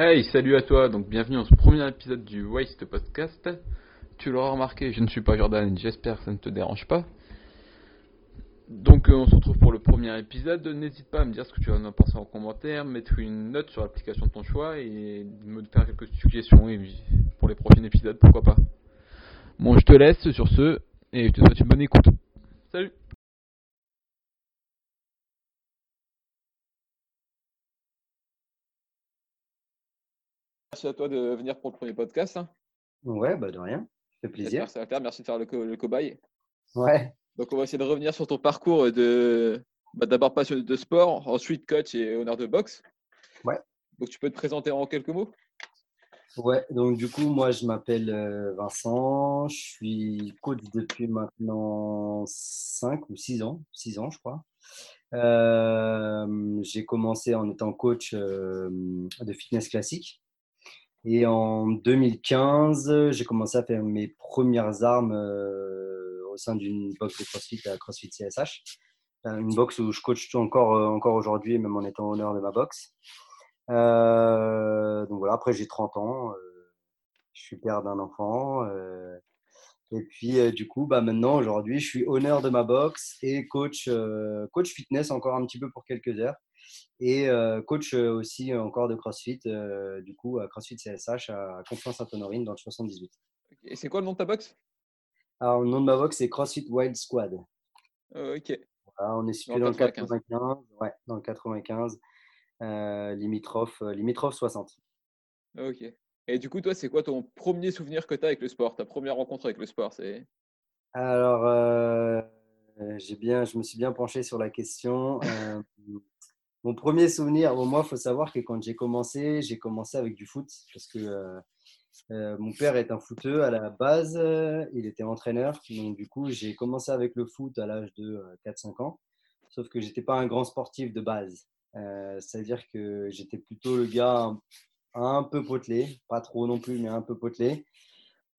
Hey, salut à toi, donc bienvenue dans ce premier épisode du Waste Podcast. Tu l'auras remarqué, je ne suis pas Jordan, j'espère que ça ne te dérange pas. Donc euh, on se retrouve pour le premier épisode. N'hésite pas à me dire ce que tu en penser en commentaire, mettre une note sur l'application de ton choix et me faire quelques suggestions pour les prochains épisodes, pourquoi pas. Bon, je te laisse sur ce et je te souhaite une bonne écoute. Salut Merci à toi de venir pour le premier podcast. Hein. Ouais, bah de rien. Ça fait plaisir. Ça va faire. Merci de faire le, co le cobaye. Ouais. Donc, on va essayer de revenir sur ton parcours de bah, d'abord passionné de sport, ensuite coach et honneur de boxe. Ouais. Donc, tu peux te présenter en quelques mots? Ouais, donc du coup, moi, je m'appelle euh, Vincent. Je suis coach depuis maintenant 5 ou 6 ans. 6 ans, je crois. Euh, j'ai commencé en étant coach euh, de fitness classique. Et en 2015, j'ai commencé à faire mes premières armes euh, au sein d'une box de CrossFit à CrossFit CSH. Une box où je coach encore, euh, encore aujourd'hui, même en étant honneur de ma box. Euh, donc voilà, après j'ai 30 ans, je suis père d'un enfant. et puis du coup, bah, maintenant, aujourd'hui, je suis honneur de ma box et coach, coach fitness encore un petit peu pour quelques heures et euh, coach euh, aussi encore de CrossFit, euh, du coup, à CrossFit CSH à Conflans-Sainte-Honorine dans le 78. Et c'est quoi le nom de ta box Alors, le nom de ma box, c'est CrossFit Wild Squad. ok. on est situé dans, le 95. Ouais, dans le 95, limitrophe, limitrophe 60. Ok. Et du coup, toi, c'est quoi ton premier souvenir que tu as avec le sport? Ta première rencontre avec le sport c'est... Alors, j'ai bien, je me suis bien penché sur la question. Mon premier souvenir, moi, il faut savoir que quand j'ai commencé, j'ai commencé avec du foot parce que euh, euh, mon père est un footeux à la base, il était entraîneur. Donc, du coup, j'ai commencé avec le foot à l'âge de 4-5 euh, ans. Sauf que j'étais pas un grand sportif de base. C'est-à-dire que j'étais plutôt le gars un, peu potelé, pas trop non plus, mais un peu potelé.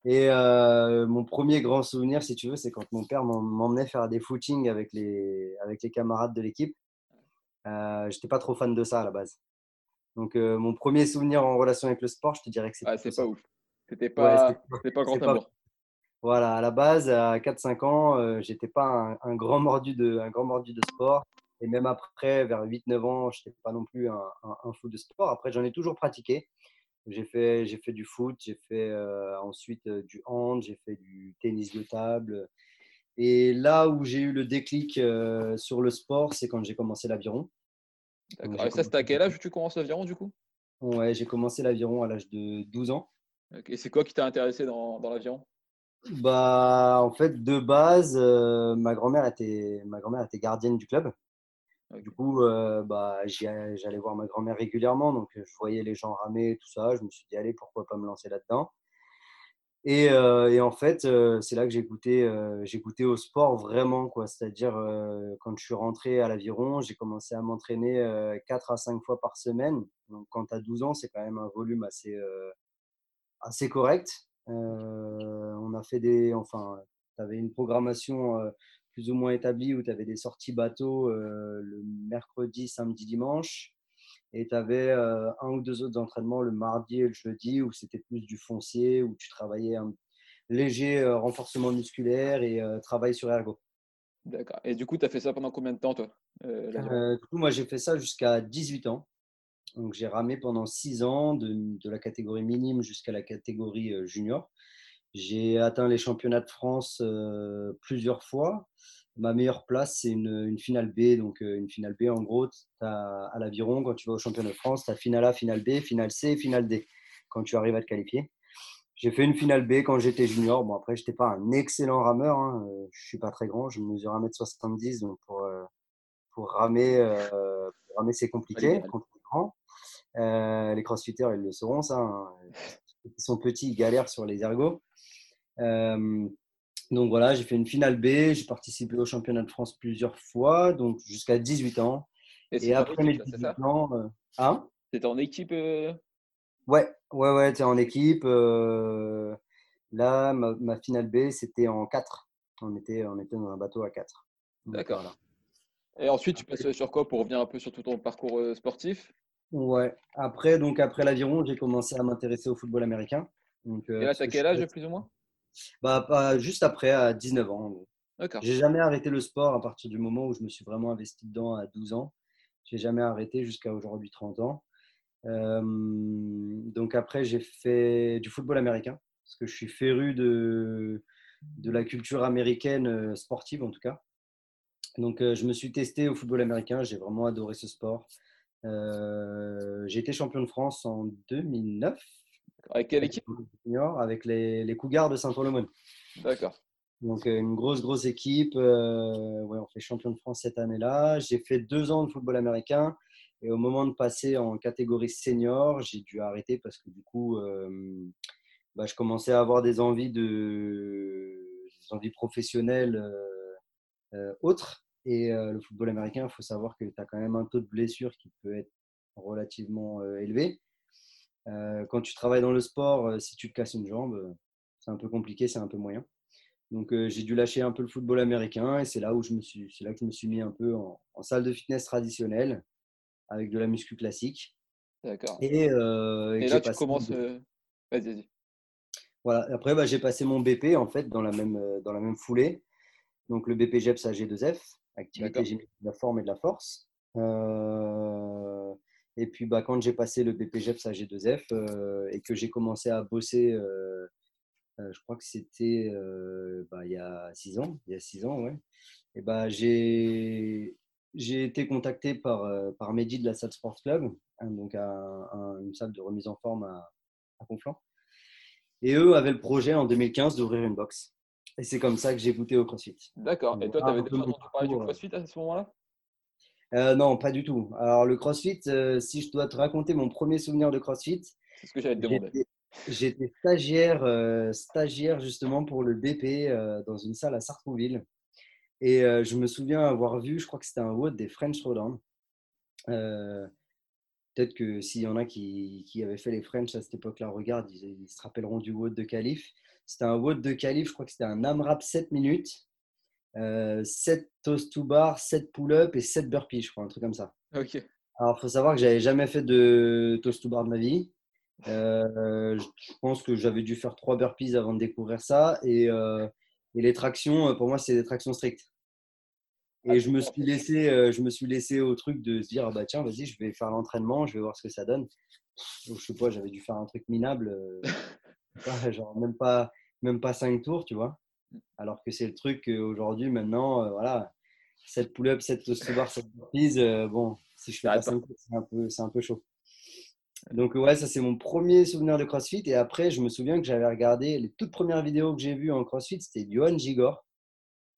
Et mon premier grand souvenir, si tu veux, c'est quand mon père m'emmenait faire des footings avec les, avec les camarades de l'équipe. Euh, J'étais pas trop fan de ça à la base. Donc, euh, mon premier souvenir en relation avec le sport, je te dirais que c'était. Ah, c'est pas ouf. C'était pas, ouais, pas grand amour. Voilà, à la base, à 4-5 ans, euh, j'étais pas un, grand mordu de, un grand mordu de sport. Et même après, vers 8-9 ans, je n'étais pas non plus un, un, fou de sport. Après, j'en ai toujours pratiqué. J'ai fait, j'ai fait du foot, j'ai fait ensuite du hand, j'ai fait du tennis de table. Et là où j'ai eu le déclic sur le sport, c'est quand j'ai commencé l'aviron. D'accord. Et ça, c'était à quel âge tu commences l'aviron du coup? Ouais, j'ai commencé l'aviron à l'âge de 12 ans. Et c'est quoi qui t'a intéressé dans, dans l'aviron? Bah, en fait, de base, euh, ma grand-mère était, ma grand-mère était gardienne du club. Du coup, euh, bah, j'allais voir ma grand-mère régulièrement, donc je voyais les gens ramer, tout ça. Je me suis dit, allez, pourquoi pas me lancer là-dedans? Et, euh, et, en fait, euh, c'est là que j'ai goûté, euh, au sport vraiment. C'est-à-dire, quand je suis rentré à l'aviron, j'ai commencé à m'entraîner 4 à 5 fois par semaine. Donc, quand tu as 12 ans, c'est quand même un volume assez, assez correct. on a fait des. Enfin, tu avais une programmation plus ou moins établie où tu avais des sorties bateau le mercredi, samedi, dimanche. Et tu avais euh, un ou deux autres entraînements le mardi et le jeudi où c'était plus du foncier, où tu travaillais un léger euh, renforcement musculaire et euh, travail sur ergo. D'accord. Et du coup, tu as fait ça pendant combien de temps, toi Du coup, moi, j'ai fait ça jusqu'à 18 ans. Donc, j'ai ramé pendant 6 ans de, de, la catégorie minime jusqu'à la catégorie junior. J'ai atteint les championnats de France plusieurs fois ma meilleure place, c'est une, finale B. Donc, euh, une finale B, en gros, as, à l'aviron, quand tu vas au championnat de France, tu as finale A, finale B, finale C, finale D, quand tu arrives à te qualifier. J'ai fait une finale B quand j'étais junior. Bon, après, je n'étais pas un excellent rameur. Hein. Euh, je ne suis pas très grand. Je mesure 1m70. Donc, pour, euh, pour ramer, ramer c'est compliqué quand grand. les crossfitters, ils le sauront, ça. Hein. Ils sont petits, ils galèrent sur les ergots. Donc voilà, j'ai fait une finale B, j'ai participé au championnat de France plusieurs fois, donc jusqu'à 18 ans. Et, après mes 18 ans. Euh, hein? En équipe euh? Ouais, ouais, ouais, tu en équipe. Euh, là, ma, finale B, c'était en 4. On était, on était dans un bateau à 4. D'accord. Et ensuite, tu passes sur quoi pour revenir un peu sur tout ton parcours sportif? Ouais. Après, donc après l'aviron, j'ai commencé à m'intéresser au football américain. Donc, Et là, tu as quel âge plus ou moins? Bah, pas, Juste après, à 19 ans. D'accord. J'ai jamais arrêté le sport à partir du moment où je me suis vraiment investi dedans à 12 ans. J'ai jamais arrêté jusqu'à aujourd'hui 30 ans. donc après, j'ai fait du football américain parce que je suis féru de, de la culture américaine sportive en tout cas. Donc je me suis testé au football américain, j'ai vraiment adoré ce sport. j'ai été champion de France en 2009. Avec quelle équipe? Avec les, les Cougars de Saint-Olomone. D'accord. Donc, euh, une grosse, grosse équipe. Euh, ouais, on fait champion de France cette année-là. J'ai fait deux ans de football américain. Et au moment de passer en catégorie senior, j'ai dû arrêter parce que du coup, euh, bah, je commençais à avoir des envies, de, des envies professionnelles autres. Et le football américain, il faut savoir que tu as quand même un taux de blessure qui peut être relativement élevé. Quand tu travailles dans le sport, si tu te casses une jambe, c'est un peu compliqué, c'est un peu moyen. Donc euh, j'ai dû lâcher un peu le football américain et c'est là où je me suis, c'est là que je me suis mis un peu en, salle de fitness traditionnelle avec de la muscu classique. D'accord. Et, euh, là tu commences. Euh, vas-y, vas-y. Voilà. Après bah, j'ai passé mon BP en fait dans la même dans la même foulée. Donc le BP GEPS AG2F, activité de la forme et de la force. Et puis bah, quand j'ai passé le BP GEPS AG2F et que j'ai commencé à bosser euh, je crois que c'était euh, bah, il y a six ans. Il y a six ans, ouais. Et bah, j'ai j'ai été contacté par, euh, par Mehdi de la salle Sports Club, hein, donc une salle de remise en forme à, à, Conflans. Et eux avaient le projet en 2015 d'ouvrir une box. Et c'est comme ça que j'ai goûté au CrossFit. D'accord. Et toi, tu avais déjà entendu parler du CrossFit à ce moment-là? Euh, Non, pas du tout. Alors, le CrossFit, si je dois te raconter mon premier souvenir de CrossFit, c'est ce que j'allais te demander. J'étais stagiaire, euh, stagiaire justement pour le BP euh, dans une salle à Sartrouville. Et euh, je me souviens avoir vu, je crois que c'était un WOD des French Throwdown. Peut-être que s'il y en a qui, qui, avaient fait les French à cette époque-là, regarde, ils, se rappelleront du WOD de Calif. C'était un WOD de Calif, je crois que c'était un AMRAP 7 minutes, 7 toast to bar, 7 pull-up et 7 burpees, je crois, un truc comme ça. Ok. Alors, il faut savoir que j'avais jamais fait de toast to bar de ma vie. Euh, je pense que j'avais dû faire trois burpees avant de découvrir ça. Et, euh, et les tractions, pour moi, c'est des tractions strictes. Et ah, je me suis laissé, euh, je me suis laissé au truc de se dire ah bah tiens vas-y je vais faire l'entraînement, je vais voir ce que ça donne. Donc, je sais pas, j'avais dû faire un truc minable, genre même pas même pas cinq tours, tu vois. Alors que c'est le truc aujourd'hui maintenant, voilà, 7 pull-ups, 7 toast bar, 7 burpees, bon, si je fais pas 5 tours, c'est un peu c'est un peu chaud. Donc ouais, ça c'est mon premier souvenir de CrossFit. Et après, je me souviens que j'avais regardé les toutes premières vidéos que j'ai vues en CrossFit, c'était Johan Gigor.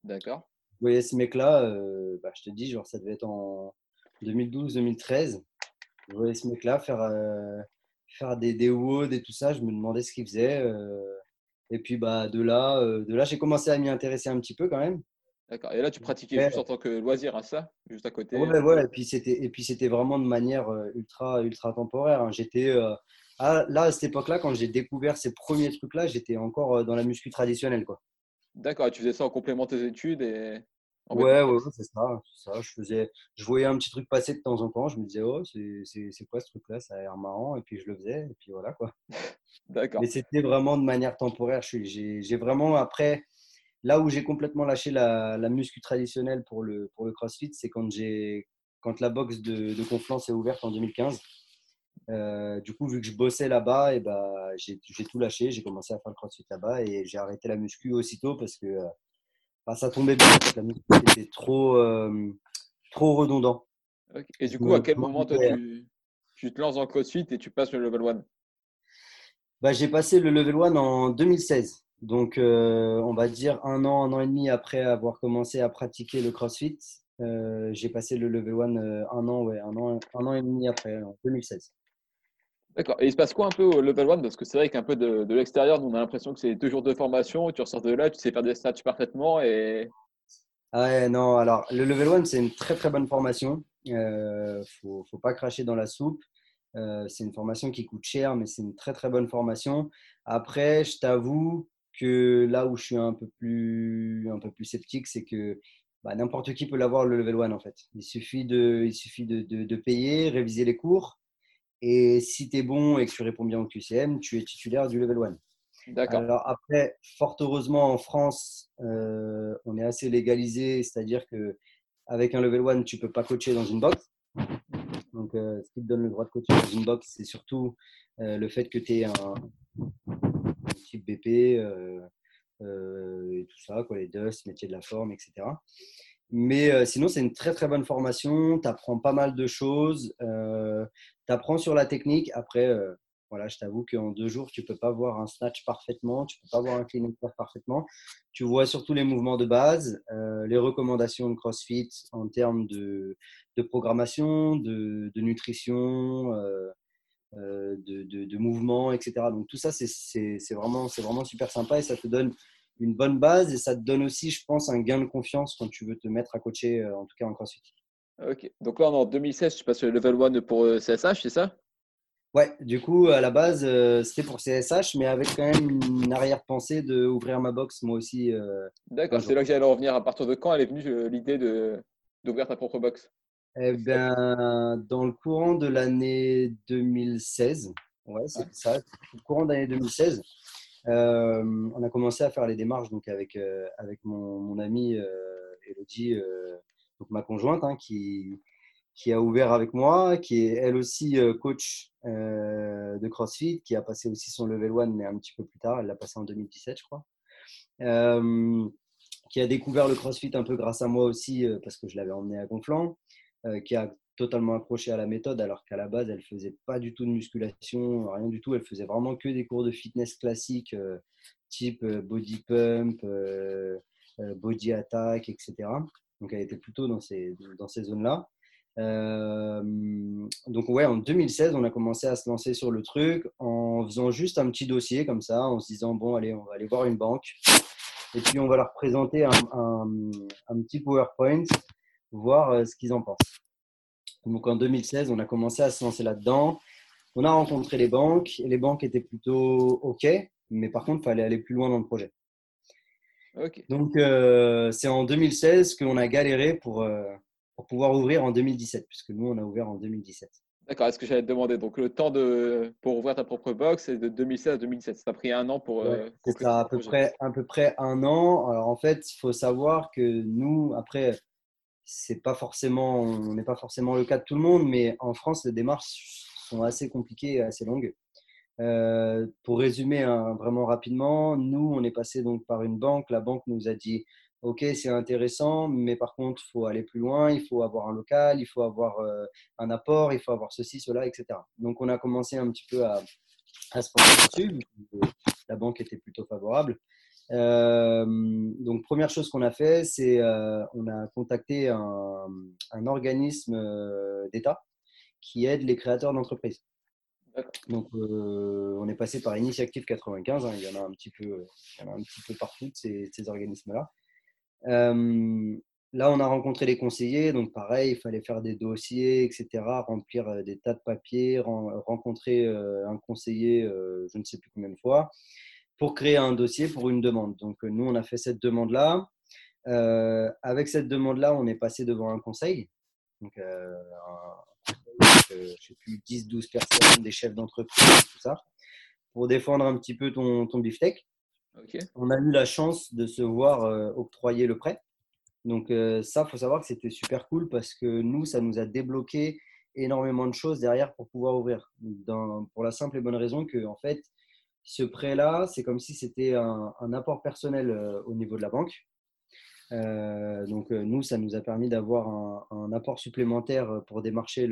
D'accord. Vous voyez ce mec-là, euh, bah, je te dis, genre ça devait être en 2012-2013. Je voyais ce mec-là faire, euh, faire des, des WOD et tout ça. Je me demandais ce qu'il faisait. Euh. Et puis bah, de là, de là j'ai commencé à m'y intéresser un petit peu quand même. D'accord. Et là, tu pratiquais juste en tant que loisir à hein, ça, juste à côté Ouais, ouais. Et puis c'était, et puis c'était vraiment de manière euh, ultra, ultra temporaire. Hein. J'étais euh, là à cette époque-là, quand j'ai découvert ces premiers trucs-là, j'étais encore euh, dans la muscu traditionnelle, quoi. D'accord. Et tu faisais ça en complément de tes études et. Ouais, ouais, c'est ça, ça. Je faisais, je voyais un petit truc passer de temps en temps. Je me disais, oh, c'est quoi ce truc-là? Ça a l'air marrant. Et puis je le faisais. Et puis voilà, quoi. D'accord. Mais c'était vraiment de manière temporaire. J'ai vraiment après Là où j'ai complètement lâché la, muscu traditionnelle pour le, pour le CrossFit, c'est quand, quand la boxe de, de Conflans est ouverte en 2015. Euh, du coup, vu que je bossais là-bas, et bah, j'ai tout lâché. J'ai commencé à faire le CrossFit là-bas et j'ai arrêté la muscu aussitôt parce que euh, ça tombait bien. La muscu était trop, euh, trop redondant. Et du coup, à quel moment toi, tu, tu, te lances le CrossFit et tu passes le level 1 bah, J'ai passé le level 1 en 2016. Donc, euh, on va dire un an, un an et demi après avoir commencé à pratiquer le CrossFit, euh, j'ai passé le level 1 euh, un an, ouais, un an, un an et demi après, en 2016. D'accord. Et il se passe quoi un peu au level 1 Parce que c'est vrai qu'un peu de, l'extérieur, on a l'impression que c'est deux jours de formation, tu ressors de là, tu sais faire des stats parfaitement. Et... Ouais, non, alors le level 1, c'est une très très bonne formation. Il ne faut, pas cracher dans la soupe. c'est une formation qui coûte cher, mais c'est une très très bonne formation. Après, je t'avoue, que là où je suis un peu plus, un peu plus sceptique, c'est que bah, n'importe qui peut l'avoir le level 1 en fait. Il suffit de, il suffit de, de, payer, réviser les cours. Et si tu es bon et que tu réponds bien au QCM, tu es titulaire du level 1. D'accord. Alors après, fort heureusement, en France, euh, on est assez légalisé, c'est-à-dire que avec un level 1, tu peux pas coacher dans une box. Donc, euh, ce qui te donne le droit de coacher dans une box, c'est surtout euh, le fait que tu es un, un type BP et tout ça, quoi, les dust, métier de la forme, etc. Mais sinon, c'est une très très bonne formation. Tu apprends pas mal de choses. tu apprends sur la technique. Après, voilà, je t'avoue qu'en deux jours, tu peux pas voir un snatch parfaitement, tu peux pas voir un clean and jerk parfaitement. Tu vois surtout les mouvements de base, euh, les recommandations de CrossFit en termes de, de programmation, de, nutrition, euh, euh, de, de, de, mouvement, etc. Donc tout ça, c'est vraiment, vraiment super sympa et ça te donne une bonne base et ça te donne aussi, je pense, un gain de confiance quand tu veux te mettre à coacher, en tout cas en CrossFit. Ok, donc là en 2016, tu passes le level 1 pour CSH, c'est ça? Ouais, du coup, à la base, euh, c'était pour CSH, mais avec quand même une arrière-pensée d'ouvrir ma box, moi aussi. Euh, D'accord, c'est là que j'allais revenir. À partir de quand elle est venue euh, l'idée d'ouvrir ta propre box? Eh bien, dans le courant de l'année 2016, ouais, c'est ça, le courant de l'année 2016, on a commencé à faire les démarches donc avec, avec mon, mon amie Elodie, donc ma conjointe, hein, qui, qui a ouvert avec moi, qui est elle aussi euh, coach euh, de CrossFit, qui a passé aussi son level 1, mais un petit peu plus tard, elle l'a passé en 2017, je crois. Euh, qui a découvert le CrossFit un peu grâce à moi aussi, parce que je l'avais emmené à Gonflant, qui a totalement accroché à la méthode, alors qu'à la base, elle faisait pas du tout de musculation, rien du tout. Elle faisait vraiment que des cours de fitness classiques, type body pump, body attack, etc. Donc, elle était plutôt dans ces, dans ces zones-là. Euh, donc ouais, en 2016, on a commencé à se lancer sur le truc en faisant juste un petit dossier comme ça, en se disant bon allez, on va aller voir une banque et puis on va leur présenter un, un, petit PowerPoint, voir euh, ce qu'ils en pensent. Donc en 2016, on a commencé à se lancer là-dedans. On a rencontré les banques et les banques étaient plutôt OK, mais par contre, il fallait aller plus loin dans le projet. Donc euh, c'est en 2016 qu'on a galéré pour pour pouvoir ouvrir en 2017, puisque nous, on a ouvert en 2017. D'accord, est-ce que j'allais te demander Donc, le temps de, pour ouvrir ta propre box, c'est de 2016 à 2017. Ça a pris un an pour. Euh, c'est à peu, près, à peu près un an. Alors, en fait, il faut savoir que nous, après, c'est pas forcément, on n'est pas forcément le cas de tout le monde, mais en France, les démarches sont assez compliquées et assez longues. Euh, pour résumer hein, vraiment rapidement, nous, on est passé donc par une banque. La banque nous a dit ok, c'est intéressant, mais par contre, il faut aller plus loin, il faut avoir un local, il faut avoir euh, un apport, il faut avoir ceci, cela, etc. Donc, on a commencé un petit peu à, à se pencher dessus. La banque était plutôt favorable. Euh, donc, première chose qu'on a fait, c'est euh, on a contacté un, un organisme d'État qui aide les créateurs d'entreprises. Donc, on est passé par Initiative 95. Hein, il, y en a un petit peu, il y en a un petit peu partout ces, ces organismes-là. Euh, là, on a rencontré les conseillers, donc pareil, il fallait faire des dossiers, etc., remplir euh, des tas de papiers, rencontrer euh, un conseiller, je ne sais plus combien de fois, pour créer un dossier pour une demande. Donc, nous, on a fait cette demande-là. avec cette demande-là, on est passé devant un conseil. Donc, je ne sais plus, 10-12 personnes, des chefs d'entreprise, tout ça, pour défendre un petit peu ton, ton beefsteak. On a eu la chance de se voir euh, octroyer le prêt. Donc euh, ça, il faut savoir que c'était super cool parce que nous, ça nous a débloqué énormément de choses derrière pour pouvoir ouvrir. pour la simple et bonne raison que, en fait, ce prêt-là, c'est comme si c'était un, apport personnel euh, au niveau de la banque. donc nous, ça nous a permis d'avoir un, apport supplémentaire pour démarcher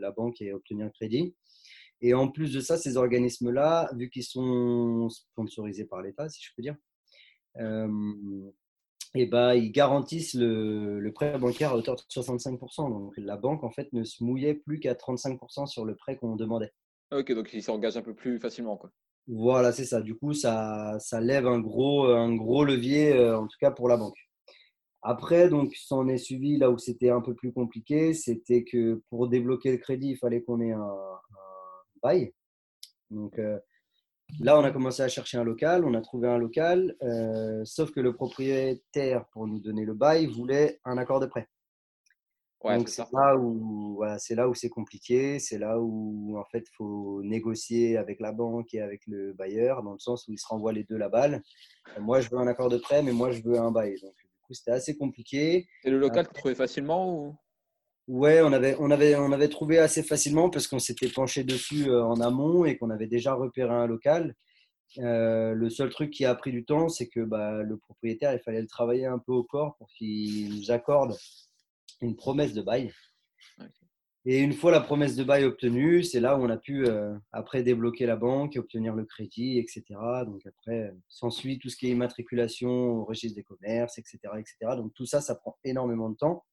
la banque et obtenir le crédit. Et en plus de ça, ces organismes-là, vu qu'ils sont sponsorisés par l'État, si je peux dire, euh, et bah, ils garantissent le, prêt bancaire à hauteur de 65%. Donc la banque, en fait, ne se mouillait plus qu'à 35% sur le prêt qu'on demandait. Ok, donc ils s'engagent un peu plus facilement. Quoi. Voilà, c'est ça. Du coup, ça, ça lève un gros, un gros levier, euh, en tout cas pour la banque. Après, donc, ça en est suivi là où c'était un peu plus compliqué. C'était que pour débloquer le crédit, il fallait qu'on ait un bail. Donc euh, là, on a commencé à chercher un local, on a trouvé un local, euh, sauf que le propriétaire, pour nous donner le bail, voulait un accord de prêt. Donc c'est là où voilà, c'est là où c'est compliqué, c'est là où en fait faut négocier avec la banque et avec le bailleur dans le sens où ils se renvoient les deux la balle. Moi je veux un accord de prêt, mais moi je veux un bail. Donc du coup c'était assez compliqué. Et le local tu trouvais facilement ou? Ouais, on avait, on, avait, on avait trouvé assez facilement parce qu'on s'était penché dessus euh, en amont et qu'on avait déjà repéré un local. Euh, le seul truc qui a pris du temps, c'est que bah, le propriétaire, il fallait le travailler un peu au corps pour qu'il nous accorde une promesse de bail. Et une fois la promesse de bail obtenue, c'est là où on a pu euh, après débloquer la banque, obtenir le crédit, etc. Donc après, s'ensuit tout ce qui est immatriculation au registre des commerces, etc., etc. Donc tout ça, ça prend énormément de temps.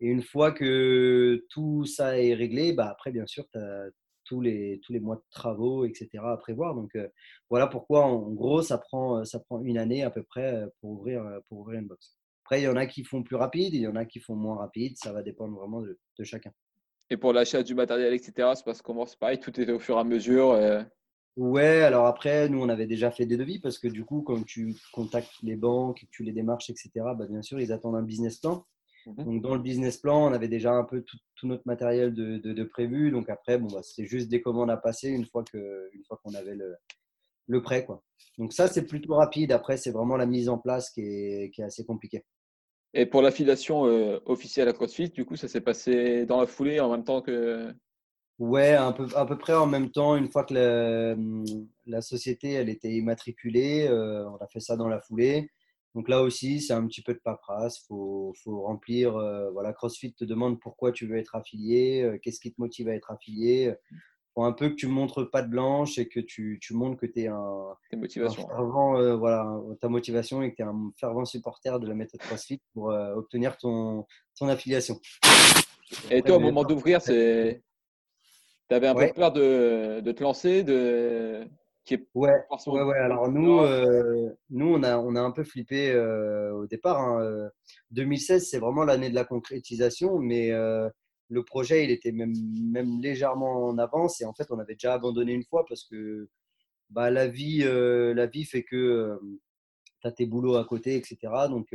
Et une fois que tout ça est réglé, bah après, bien sûr, tu as tous les, tous les mois de travaux, etc. à prévoir. Donc euh, voilà pourquoi, en gros, ça prend, ça prend une année à peu près pour ouvrir, pour ouvrir une box. Après, il y en a qui font plus rapide, il y en a qui font moins rapide. Ça va dépendre vraiment de, chacun. Et pour l'achat du matériel, etc., c'est parce qu'on c'est pareil, tout est au fur et à mesure. Et... Ouais, alors après, nous, on avait déjà fait des devis parce que du coup, quand tu contactes les banques, tu les démarches, etc., bah, bien sûr, ils attendent un business plan. Mhm. Donc, dans le business plan, on avait déjà un peu tout, notre matériel de, prévu. Donc, après, bon, bah, c'est juste des commandes à passer une fois qu'on avait le, le prêt. Quoi. Donc, ça, c'est plutôt rapide. Après, c'est vraiment la mise en place qui est, qui est assez compliquée. Et pour l'affiliation euh, officielle à CrossFit, du coup, ça s'est passé dans la foulée en même temps que. Ouais, un peu, à peu près en même temps. Une fois que la, la société elle était immatriculée, euh, on a fait ça dans la foulée. Donc là aussi, c'est un petit peu de paperasse. Il faut, faut, remplir. Euh, voilà, CrossFit te demande pourquoi tu veux être affilié, qu'est-ce qui te motive à être affilié. Faut un peu que tu montres pas de blanche et que tu, tu montres que tu es un, fervent, euh, voilà, ta motivation et que tu es un fervent supporter de la méthode CrossFit pour obtenir ton, ton affiliation. Et toi, au moment d'ouvrir, tu avais un peu peur de, de te lancer, de ouais, ouais, ouais, Alors nous, euh, nous on, a, on a un peu flippé euh, au départ. 2016, hein, c'est vraiment l'année de la concrétisation, mais euh, le projet, il était même, légèrement en avance et en fait, on avait déjà abandonné une fois parce que bah, la, vie, la vie fait que tu as tes boulots à côté, etc. Donc,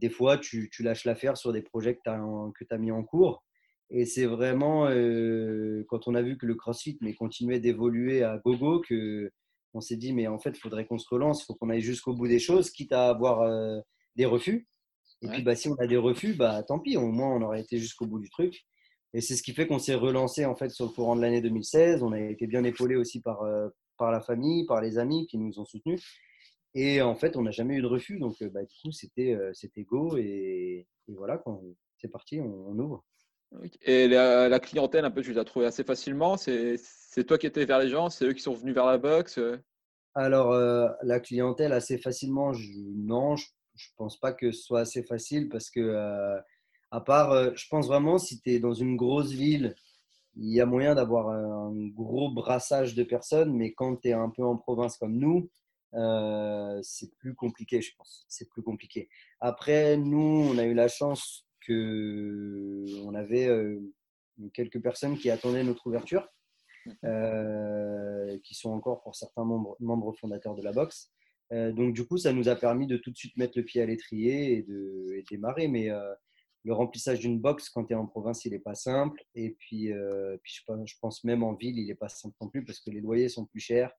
des fois, tu, lâches l'affaire sur des projets que tu as, mis en cours. Et c'est vraiment euh, quand on a vu que le CrossFit mais continuait d'évoluer à gogo que on s'est dit mais en fait il faudrait qu'on se relance, il faut qu'on aille jusqu'au bout des choses, quitte à avoir euh, des refus. Et puis bah, si on a des refus, bah tant pis, au moins on aurait été jusqu'au bout du truc. Et c'est ce qui fait qu'on s'est relancé en fait sur le courant de l'année 2016. On a été bien épaulé aussi par, euh, par la famille, par les amis qui nous ont soutenus. Et en fait, on n'a jamais eu de refus. Donc bah, du coup, c'était c'était go. Et, voilà, quand c'est parti, on ouvre. Et la, clientèle, un peu, tu l'as trouvé assez facilement? C'est toi qui étais vers les gens, c'est eux qui sont venus vers la box. Euh? Alors, euh, la clientèle, assez facilement, je, non, je ne pense pas que ce soit assez facile parce que, euh, à part, je pense vraiment, si tu es dans une grosse ville, il y a moyen d'avoir un gros brassage de personnes, mais quand tu es un peu en province comme nous, c'est plus compliqué, je pense. C'est plus compliqué. Après, nous, on a eu la chance on avait euh, quelques personnes qui attendaient notre ouverture, euh, qui sont encore pour certains membres, membres fondateurs de la boxe. Euh, donc du coup, ça nous a permis de tout de suite mettre le pied à l'étrier et de démarrer. Mais le remplissage d'une box quand tu es en province, il n'est pas simple. Et puis, puis je, pense même en ville, il n'est pas simple non plus parce que les loyers sont plus chers.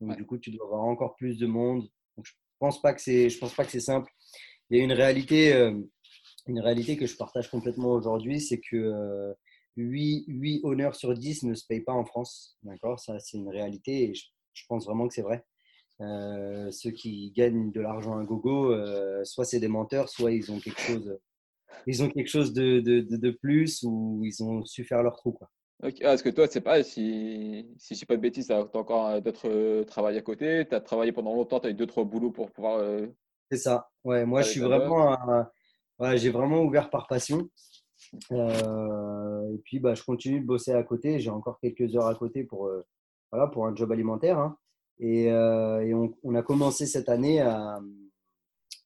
Donc du coup, tu dois avoir encore plus de monde. Donc, je pense pas que c'est, je pense pas que c'est simple. Il y a une réalité une réalité que je partage complètement aujourd'hui, c'est que 8, euh, 8, honneurs sur 10 ne se payent pas en France. D'accord? Ça, c'est une réalité et je, pense vraiment que c'est vrai. Euh, ceux qui gagnent de l'argent à gogo, euh, soit c'est des menteurs, soit ils ont quelque chose, ils ont quelque chose de, de, de, plus ou ils ont su faire leur trou. Quoi. Okay. Ah, est-ce que toi, c'est pas si, si je dis pas de bêtises, tu as encore d'autres travail à côté, tu as travaillé pendant longtemps, tu as eu d'autres boulots pour pouvoir. C'est ça. Ouais, moi, je suis vraiment un, j'ai vraiment ouvert par passion. Euh, et puis, bah, je continue de bosser à côté. J'ai encore quelques heures à côté pour, euh, voilà, pour un job alimentaire. Hein. Et, euh, et on, on, a commencé cette année à,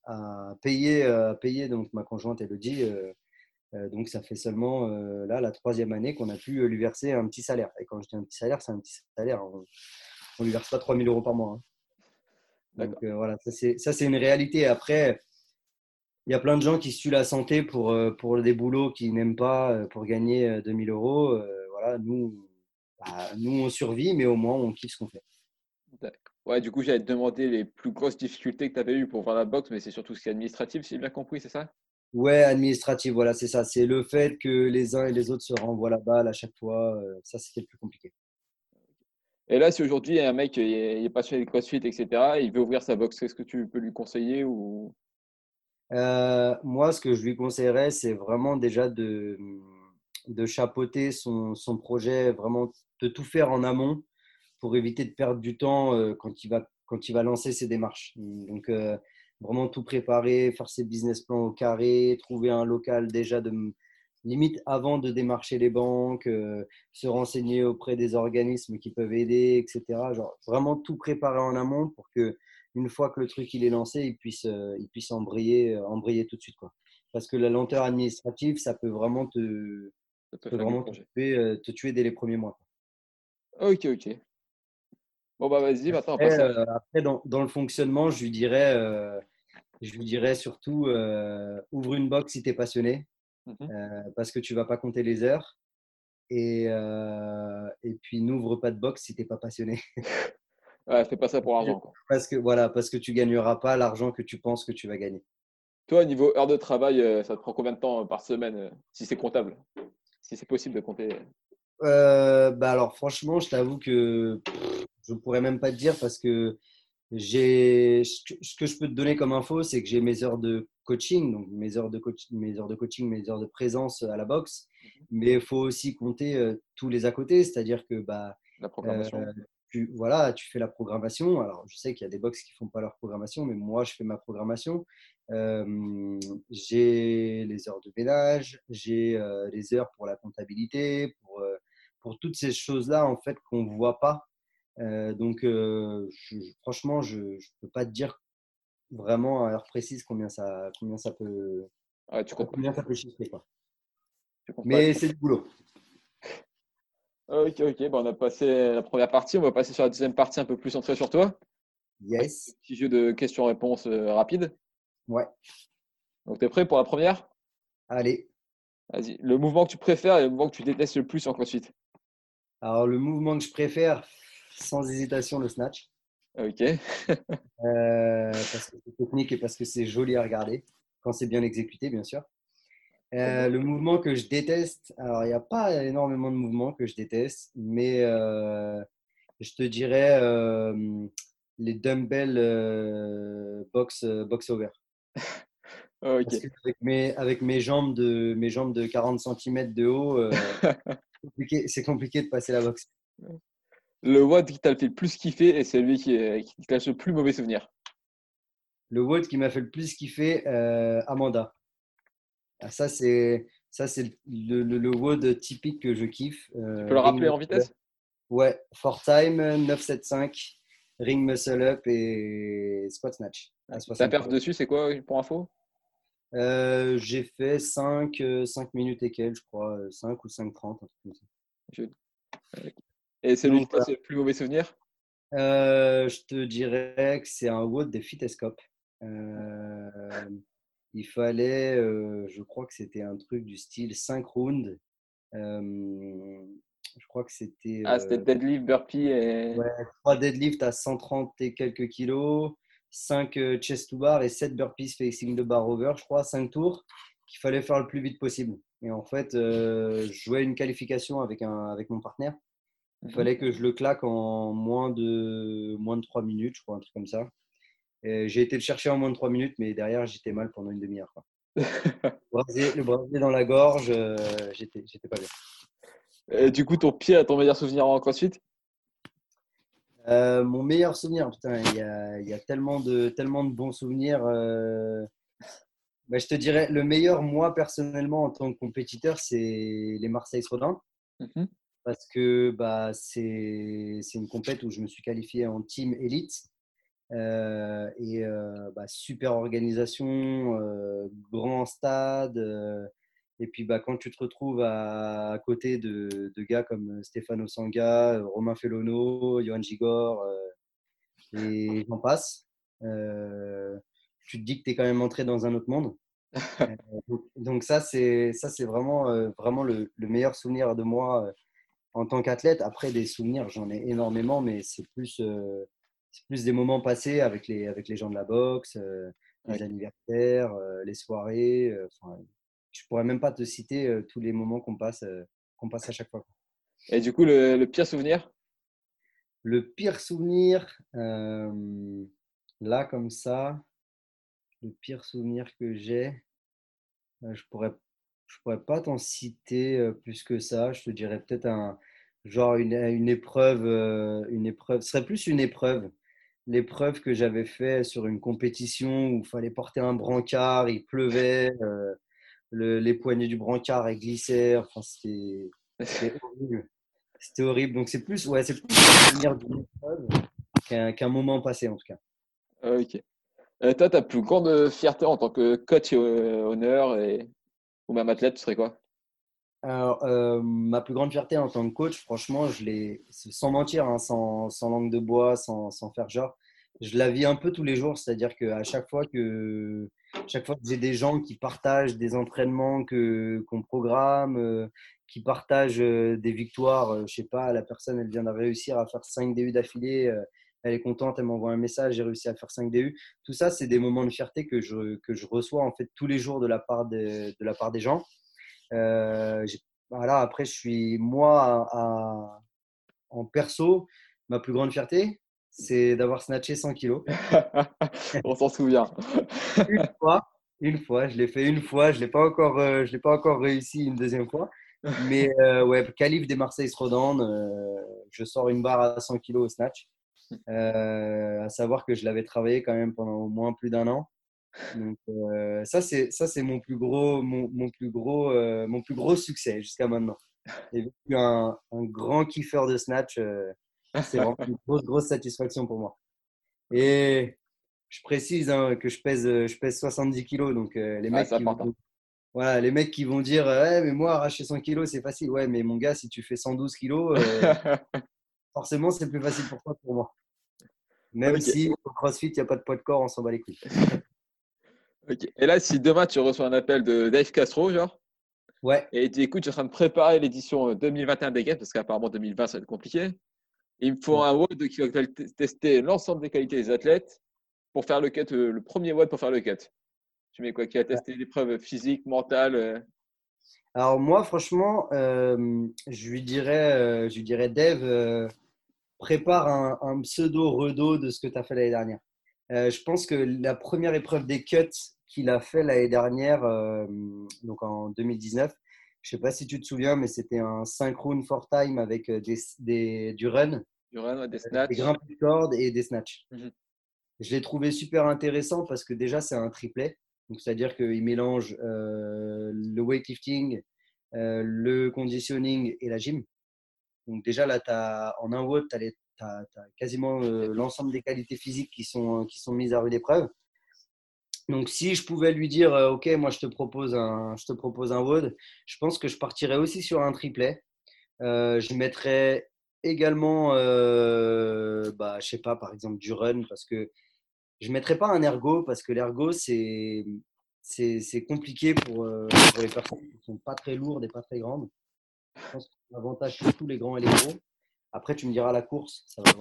à payer, à payer donc, ma conjointe Elodie. donc, ça fait seulement là la troisième année qu'on a pu lui verser un petit salaire. Et quand je dis un petit salaire, c'est un petit salaire. On ne lui verse pas 3000 euros par mois. Hein. Donc, voilà, ça c'est une réalité. Après, il y a plein de gens qui se tuent la santé pour, pour des boulots qu'ils n'aiment pas, pour gagner 2000 euros. voilà, nous, bah, nous, on survit, mais au moins, on kiffe ce qu'on fait. Ouais, du coup, j'allais te demander les plus grosses difficultés que tu avais eues pour voir la boxe, mais c'est surtout ce qui est administratif, si j'ai bien compris, c'est ça? Ouais, administratif, voilà, c'est ça. C'est le fait que les uns et les autres se renvoient la balle à chaque fois. Euh, ça, c'était le plus compliqué. Et là, si aujourd'hui, il y a un mec qui est, passionné de CrossFit, etc., il veut ouvrir sa boxe, est-ce que tu peux lui conseiller ou... Euh, moi, ce que je lui conseillerais, c'est vraiment déjà de, de chapeauter son, son, projet, vraiment de tout faire en amont pour éviter de perdre du temps euh, quand, il va, quand il va lancer ses démarches. Donc, vraiment tout préparer, faire ses business plans au carré, trouver un local déjà de limite avant de démarcher les banques, euh, se renseigner auprès des organismes qui peuvent aider, etc. Genre vraiment tout préparer en amont pour que une fois que le truc il est lancé, il puisse, euh, il puisse embrayer, euh, embrayer tout de suite quoi. Parce que la lenteur administrative, ça peut vraiment te, vraiment te tuer, te tuer, dès les premiers mois. Ok, ok. Bon, bah vas-y, maintenant après, après dans, dans, le fonctionnement, je lui dirais, je lui dirais surtout euh, ouvre une box si tu es passionné, euh, parce que tu vas pas compter les heures. Et, euh, et puis n'ouvre pas de box si tu n'es pas passionné. ouais, fais pas ça pour l'argent. Parce que voilà, parce que tu gagneras pas l'argent que tu penses que tu vas gagner. Toi, niveau heure de travail, ça te prend combien de temps par semaine, si c'est comptable, si c'est possible de compter bah alors franchement, je t'avoue que je pourrais même pas te dire parce que j'ai ce que je peux te donner comme info, c'est que j'ai mes heures de coaching, donc mes heures de, coaching, mes heures de coaching, mes heures de présence à la boxe. Mhm. Mais il faut aussi compter euh, tous les à côté, c'est-à-dire que bah, la programmation. Euh, tu, voilà, tu fais la programmation. Alors, je sais qu'il y a des box qui font pas leur programmation, mais moi, je fais ma programmation. Euh, j'ai les heures de ménage, j'ai les heures pour la comptabilité, pour, pour toutes ces choses-là en fait qu'on voit pas euh, donc, euh, franchement, je ne peux pas te dire vraiment à l'heure précise combien ça, combien ça peut, tu combien ça peut chiffrer. Quoi. Mais c'est du boulot. Ok, ok. Bon, on a passé la première partie. On va passer sur la deuxième partie un peu plus centrée sur toi. Yes. Petit jeu de questions-réponses euh, rapide. Ouais. Donc, tu es prêt pour la première? Allez. Vas-y. Le mouvement que tu préfères et le mouvement que tu détestes le plus en CrossFit Alors, le mouvement que je préfère, sans hésitation le snatch. Ok. Euh, parce que c'est technique et parce que c'est joli à regarder, quand c'est bien exécuté, bien sûr. Euh, le mouvement que je déteste, alors il n'y a pas énormément de mouvements que je déteste, mais euh, je te dirais les dumbbell box, box over. okay. avec, mes, avec mes, jambes de, mes jambes de 40 cm de haut, c'est compliqué, de passer la boxe le WOD qui t'a fait le plus kiffer et c'est lui qui, qui te le plus mauvais souvenir Le WOD qui m'a fait le plus kiffer, euh, Amanda. Ah, ça, c'est ça c'est le, le, WOD typique que je kiffe. Euh, tu peux le rappeler en vitesse? Ouais, for time 975, ring muscle up et squat snatch. Ta perf dessus, c'est quoi pour info? Euh, J'ai fait 5, 5 minutes et quelques, je crois, 5 ou 5,30, un truc comme ça. Et qui le plus mauvais souvenir? Euh, Je te dirais que c'est un WOD des Fitescope. Euh, il fallait, euh, je crois que c'était un truc du style 5 rounds. je crois que c'était. Ah, c'était deadlift, burpee et. Ouais, 3 deadlift à 130 et quelques kilos, 5 chest to bar et 7 burpees facing the bar over, je crois, 5 tours qu'il fallait faire le plus vite possible. Et en fait, je jouais une qualification avec, un, avec mon partenaire. Il mhm. fallait que je le claque en moins de, moins de 3 minutes, je crois, un truc comme ça. J'ai été le chercher en moins de 3 minutes, mais derrière, j'étais mal pendant une demi-heure. le brasier dans la gorge, euh, j'étais pas bien. Et du coup, ton pied à ton meilleur souvenir en CrossFit euh, Mon meilleur souvenir, putain, il y a, y a, tellement, de, tellement de bons souvenirs. Euh, bah, je te dirais, le meilleur, moi, personnellement, en tant que compétiteur, c'est les Marseille Rodin. Mhm parce que bah, c'est une compète où je me suis qualifié en team élite. Euh, et bah, super organisation, grand stade. Et puis bah, quand tu te retrouves à, côté de, de, gars comme Stefano Sanga, Romain Felono, Johan Gigor, et j'en passe, tu te dis que tu es quand même entré dans un autre monde. donc, ça, c'est ça, c'est vraiment vraiment le, le, meilleur souvenir de moi en tant qu'athlète. Après, des souvenirs, j'en ai énormément, mais c'est plus plus des moments passés avec les avec les gens de la boxe, les anniversaires, les soirées. Enfin, je pourrais même pas te citer tous les moments qu'on passe qu'on passe à chaque fois. Et du coup, le, pire souvenir? Le pire souvenir, euh, là, comme ça, le pire souvenir que j'ai, je pourrais, je pourrais pas t'en citer plus que ça. Je te dirais peut-être un genre une, une épreuve, une épreuve. Ce serait plus une épreuve. L'épreuve que j'avais fait sur une compétition où il fallait porter un brancard, il pleuvait, les poignées du brancard glissaient. Enfin, c'était horrible. C'était horrible. Donc c'est plus, ouais, c'est plus souvenir d'une qu'un moment passé en tout cas. Ok. Euh, toi, ta plus grande fierté en tant que coach et honneur et... ou même athlète, ce serait quoi? Alors, euh, ma plus grande fierté en tant que coach, franchement, je l'ai, sans mentir, hein, sans, sans, langue de bois, sans, sans, faire genre, je la vis un peu tous les jours. C'est-à-dire qu'à chaque fois que chaque fois que j'ai des gens qui partagent des entraînements que qu'on programme, euh, qui partagent euh, des victoires. Euh, je sais pas, la personne, elle vient de réussir à faire 5 DU d'affilée. Euh, elle est contente, elle m'envoie un message, j'ai réussi à faire 5 DU. Tout ça, c'est des moments de fierté que je, que je reçois en fait tous les jours de la part, de, de la part des gens. voilà, après, je suis moi en perso, ma plus grande fierté, c'est d'avoir snatché 100 kilos. On s'en souvient. une fois, une fois, je l'ai fait une fois, je ne l'ai pas, encore, je l'ai pas encore réussi une deuxième fois. Mais euh, ouais, calife des Marseille Rodan, euh, je sors une barre à 100 kg au snatch. Euh, à savoir que je l'avais travaillé quand même pendant au moins plus d'un an. Donc ça c'est ça c'est mon plus gros mon, mon plus gros mon plus gros succès jusqu'à maintenant. J'ai vécu un, un, grand kiffeur de snatch. C'est vraiment une grosse grosse satisfaction pour moi. Et je précise hein, que je pèse je pèse 70 kg donc les mecs qui, voilà, les mecs qui vont dire ouais, mais moi, arracher 100 kilos, c'est facile. Ouais, mais mon gars, si tu fais 112 kilos, euh, forcément, c'est plus facile pour toi que pour moi. Même si au CrossFit, il n'y a pas de poids de corps, on s'en bat les couilles. Et là, si demain, tu reçois un appel de Dave Castro, genre, ouais. et tu écoutes, je suis en train de préparer l'édition 2021 des Games, parce qu'apparemment 2020, ça va être compliqué. Il me faut un WOD qui va tester l'ensemble des qualités des athlètes pour faire le cut, euh, le premier WOD pour faire le cut. Tu mets quoi Qui a testé l'épreuve physique, mentale euh? Alors moi, franchement, euh, je lui dirais, euh, je lui dirais, Dave, prépare un, pseudo redo de ce que tu as fait l'année dernière. je pense que la première épreuve des cuts qu'il a fait l'année dernière, donc en 2019, je sais pas si tu te souviens, mais c'était un synchrone for time avec des, du run, du run, des snatchs, des grimpes de cordes et des snatchs. Mhm. Je l'ai trouvé super intéressant parce que déjà c'est un triplet. C'est-à-dire qu'il mélange euh, le weightlifting, euh, le conditioning et la gym. Donc déjà là, as, en un WOD, tu as, quasiment euh, l'ensemble des qualités physiques qui sont, qui sont mises à rude épreuve. Donc si je pouvais lui dire, OK, moi je te propose un, je te propose un WOD, je pense que je partirais aussi sur un triplet. je mettrais également, bah, je sais pas, par exemple du run, parce que je ne mettrais pas un ergo parce que l'ergo, c'est, c'est, compliqué pour, euh, pour, les personnes qui ne sont pas très lourdes et pas très grandes. Je pense que l'avantage surtout les grands et les gros. Après, tu me diras la course, ça va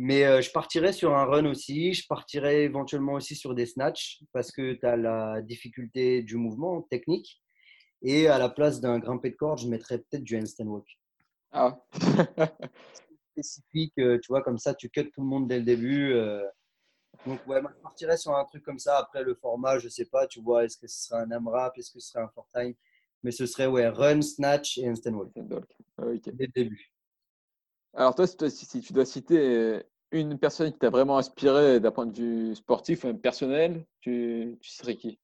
Mais euh, je partirais sur un run aussi. Je partirais éventuellement aussi sur des snatchs parce que tu as la difficulté du mouvement technique. Et à la place d'un grimpé de corde, je mettrais peut-être du handstand walk. Ah. spécifique, euh, tu vois, comme ça, tu cut tout le monde dès le début. Donc, ouais, moi, je partirais sur un truc comme ça. Après, le format, je sais pas, tu vois, est-ce que ce serait un AMRAP, est-ce que ce serait un time Mais ce serait, ouais, run, snatch et instant walk. Ah, Dès le début. Alors, toi, si, tu dois citer une personne qui t'a vraiment inspiré d'un point de vue sportif ou même personnel, tu, tu serais qui?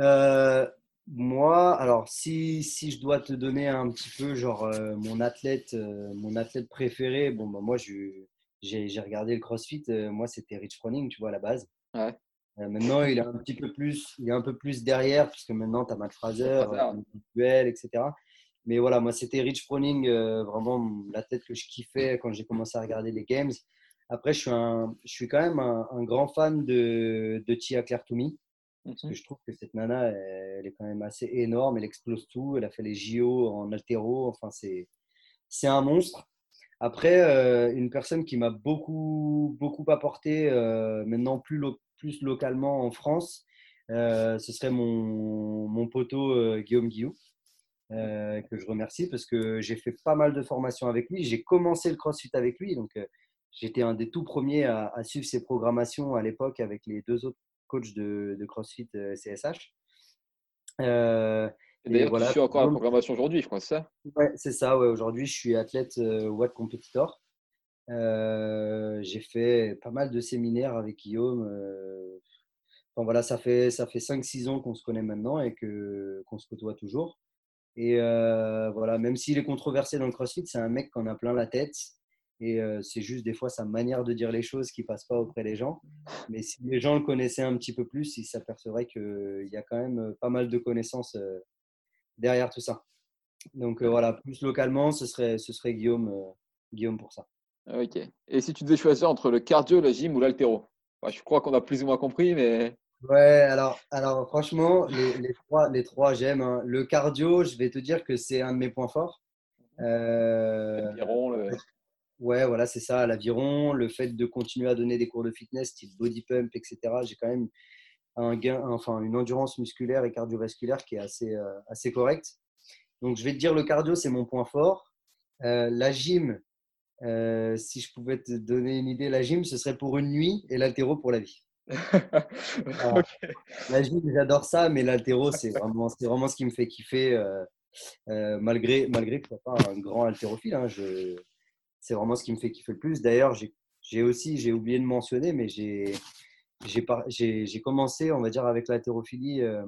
Euh, Moi, alors, si, si, je dois te donner un petit peu, genre, euh, mon athlète, euh, mon athlète préféré, bon, bah, moi, j'ai regardé le CrossFit. Euh, moi, c'était Rich Froning, tu vois, à la base. Ouais. Euh, maintenant, il est un petit peu plus, il est un peu plus derrière, puisque maintenant, tu as Matt Fraser, duel, etc. Mais voilà, moi, c'était Rich Froning, euh, vraiment la tête que je kiffais quand j'ai commencé à regarder les games. Après, je suis, un, je suis quand même un, grand fan de, de Tia Claire Toomey. Parce que mhm. je trouve que cette nana, elle, est quand même assez énorme. Elle explose tout. Elle a fait les JO en altéro. Enfin, c'est, un monstre. Après, euh, une personne qui m'a beaucoup, beaucoup apporté, euh, maintenant plus, plus localement en France, euh, ce serait mon, mon poteau Guillaume Guillou, que je remercie parce que j'ai fait pas mal de formations avec lui. J'ai commencé le CrossFit avec lui, donc j'étais un des tout premiers à, à suivre ses programmations à l'époque avec les deux autres coach de, CrossFit CSH. Euh, D'ailleurs, voilà, tu suis encore la programmation aujourd'hui, je crois, c'est ça? Ouais, c'est ça. Ouais. Aujourd'hui, je suis athlète euh, Watt Competitor. Euh, j'ai fait pas mal de séminaires avec Guillaume. Enfin, voilà, ça fait, ça fait 5-6 ans qu'on se connaît maintenant et qu'on se côtoie toujours. Et voilà, même s'il est controversé dans le CrossFit, c'est un mec qu'on a plein la tête. Et c'est juste des fois sa manière de dire les choses qui passe pas auprès des gens. Mais si les gens le connaissaient un petit peu plus, ils s'apercevraient qu'il y a quand même pas mal de connaissances derrière tout ça. Donc voilà, plus localement, ce serait, ce serait Guillaume, Guillaume pour ça. Ok. Et si tu devais choisir entre le cardio, la gym ou l'altéro? Je crois qu'on a plus ou moins compris, mais. Ouais, alors, alors franchement, les, les trois, les trois j'aime. Hein. Le cardio, je vais te dire que c'est un de mes points forts. Euh, le... Ouais, voilà, c'est ça, l'aviron, le fait de continuer à donner des cours de fitness, type body pump, etc. J'ai quand même un gain, enfin une endurance musculaire et cardiovasculaire qui est assez, euh, assez correcte. Donc, je vais te dire, le cardio, c'est mon point fort. Euh, la gym, euh, si je pouvais te donner une idée, la gym, ce serait pour une nuit et l'altéro pour la vie. La gym, j'adore ça, mais l'altéro, c'est vraiment, vraiment ce qui me fait kiffer, malgré, malgré que je ne sois pas un grand haltérophile. Hein, c'est vraiment ce qui me fait kiffer le plus. D'ailleurs, j'ai aussi, j'ai oublié de mentionner, mais j'ai commencé, on va dire, avec l'haltérophilie euh,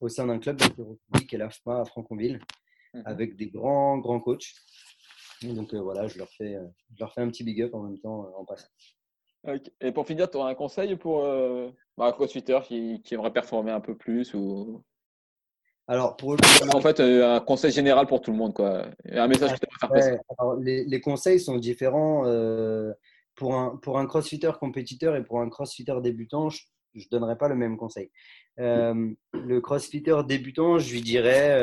au sein d'un club d'haltérophilie qui est l'AFMA à Franconville, mhm. avec des grands, grands coachs. donc euh, voilà, je leur, fais, euh, je leur fais un petit big up en même temps en passant. Et pour finir, tu auras un conseil pour bah, un crossfitter qui, qui aimerait performer un peu plus ou? Alors, pour En fait, euh, un conseil général pour tout le monde, quoi. Un message que tu faire passer. les, conseils sont différents. Euh, pour, un, pour un crossfitter compétiteur et pour un crossfitter débutant, je ne donnerai pas le même conseil. Euh, le crossfitter débutant, je lui dirais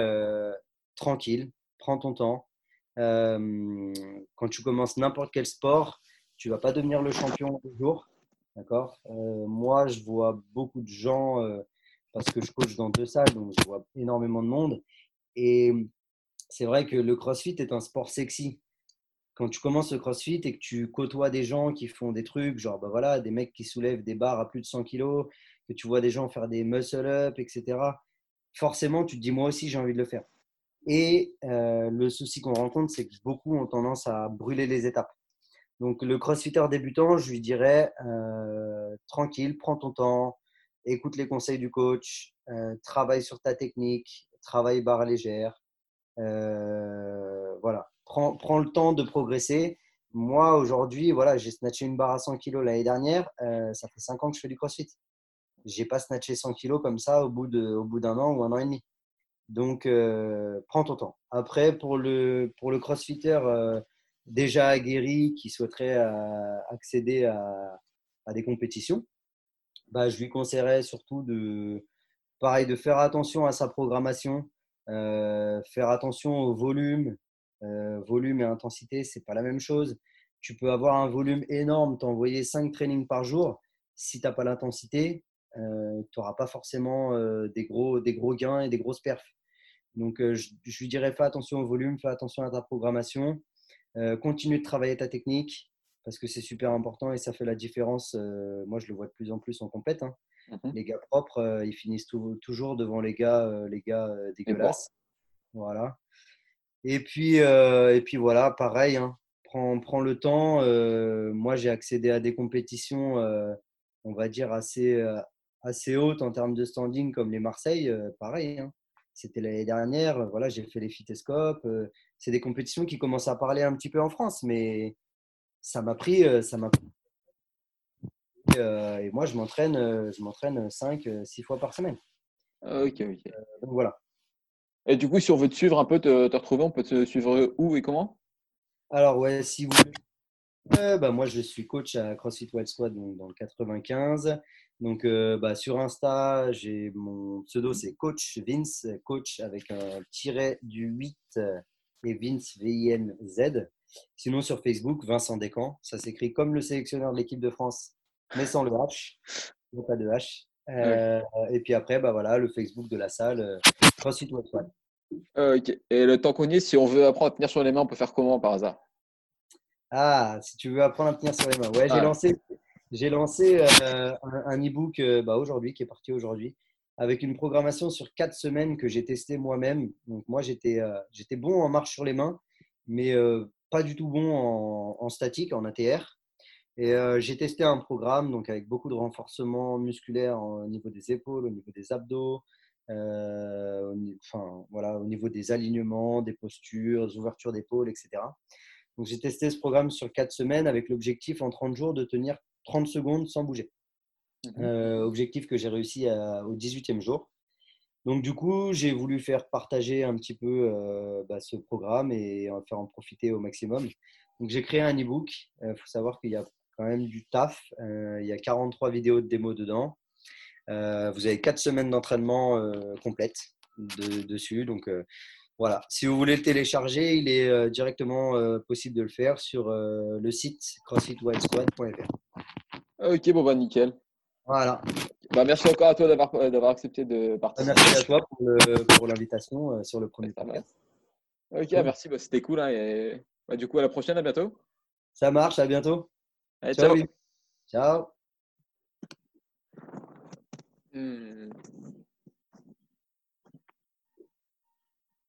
tranquille, prends ton temps. quand tu commences n'importe quel sport, tu vas pas devenir le champion toujours. D'accord? Moi, je vois beaucoup de gens parce que je coach dans deux salles, donc je vois énormément de monde. Et c'est vrai que le CrossFit est un sport sexy. Quand tu commences le CrossFit et que tu côtoies des gens qui font des trucs, genre bah voilà, des mecs qui soulèvent des barres à plus de 100 kg, que tu vois des gens faire des muscle-up, etc., forcément, tu te dis moi aussi j'ai envie de le faire. Et euh, le souci qu'on rencontre, c'est que beaucoup ont tendance à brûler les étapes. Donc le crossfitter débutant, je lui dirais euh, tranquille, prends ton temps, écoute les conseils du coach, euh, travaille sur ta technique, travaille barre légère. Euh, voilà, prends, prends, le temps de progresser. Moi, aujourd'hui, voilà, j'ai snatché une barre à 100 kg l'année dernière. Ça fait 5 ans que je fais du crossfit. Je n'ai pas snatché 100 kg comme ça au bout d'un an ou un an et demi. Donc, prends ton temps. Après, pour le, pour le crossfitter déjà aguerri qui souhaiterait accéder à, des compétitions, bah, je lui conseillerais surtout de, pareil, de faire attention à sa programmation, euh, faire attention au volume. Euh, volume et intensité, c'est pas la même chose. Tu peux avoir un volume énorme, t'envoyer 5 trainings par jour. Si tu n'as pas l'intensité, euh, tu n'auras pas forcément des, gros, des gros gains et des grosses perfs. Donc, je, je, lui dirais fais attention au volume, fais attention à ta programmation, continue de travailler ta technique, parce que c'est super important et ça fait la différence. Euh, moi, je le vois de plus en plus en compète. Hein. Mmh les gars propres, euh, ils finissent toujours devant les gars, euh, les gars dégueulasses. Voilà. Et puis, et puis voilà, pareil. Hein. Prends, prends, le temps. moi, j'ai accédé à des compétitions, on va dire assez, assez hautes en termes de standing, comme les Marseille. pareil. Hein. C'était l'année dernière. Voilà, j'ai fait les Fitescopes. c'est des compétitions qui commencent à parler un petit peu en France, mais ça m'a pris, euh, ça m'a euh, et moi, je m'entraîne, euh, je m'entraîne 5, 6 fois par semaine. Ah, ok, ok. donc voilà. Et du coup, si on veut te suivre un peu, te, te retrouver, on peut te suivre où et comment? Alors, ouais, si vous voulez bah, Moi, je suis coach à CrossFit Wild Squad donc, dans le 95. Donc, euh, bah, sur Insta, j'ai mon pseudo, c'est Coach Vince, coach avec un tiret du 8 et Vince, V-I-N-Z. Sinon, sur Facebook, Vincent Descamps. Ça s'écrit comme le sélectionneur de l'équipe de France, mais sans le H. Non, pas de H. Euh, et puis après, bah voilà, le Facebook de la salle, euh, CrossFit Wild Squad. ok. Et le temps qu'on y est, si on veut apprendre à tenir sur les mains, on peut faire comment par hasard? Ah, si tu veux apprendre à tenir sur les mains. Ouais, j'ai lancé j'ai lancé euh, un, e-book euh, bah, aujourd'hui, qui est parti aujourd'hui, avec une programmation sur quatre semaines que j'ai testé moi-même. Donc moi, j'étais euh, j'étais bon en marche sur les mains, mais pas du tout bon en, statique, en ATR. Et j'ai testé un programme donc avec beaucoup de renforcement musculaire au niveau des épaules, au niveau des abdos, enfin, voilà, au niveau des alignements, des postures, des ouvertures d'épaule, etc. Donc j'ai testé ce programme sur quatre semaines avec l'objectif en 30 jours de tenir 30 secondes sans bouger. Mhm. Euh, objectif que j'ai réussi au 18e jour. Donc du coup, j'ai voulu faire partager un petit peu euh, bah, ce programme et en faire en profiter au maximum. Donc j'ai créé un e-book. Il faut savoir qu'il y a quand même du taf. Euh, il y a 43 vidéos de démo dedans. vous avez 4 semaines d'entraînement complètes dessus. Donc voilà, si vous voulez le télécharger, il est directement possible de le faire sur le site crossfitwildsquad.fr. Ok, bon, bah nickel. Voilà. Bah, merci encore à toi d'avoir, euh, accepté de participer. Merci à toi pour, l'invitation euh, sur le premier podcast. Ok, merci, bah, c'était cool. Hein, et... Bah, du coup, à la prochaine, à bientôt. Ça marche, à bientôt. ciao. Ciao. Hmm.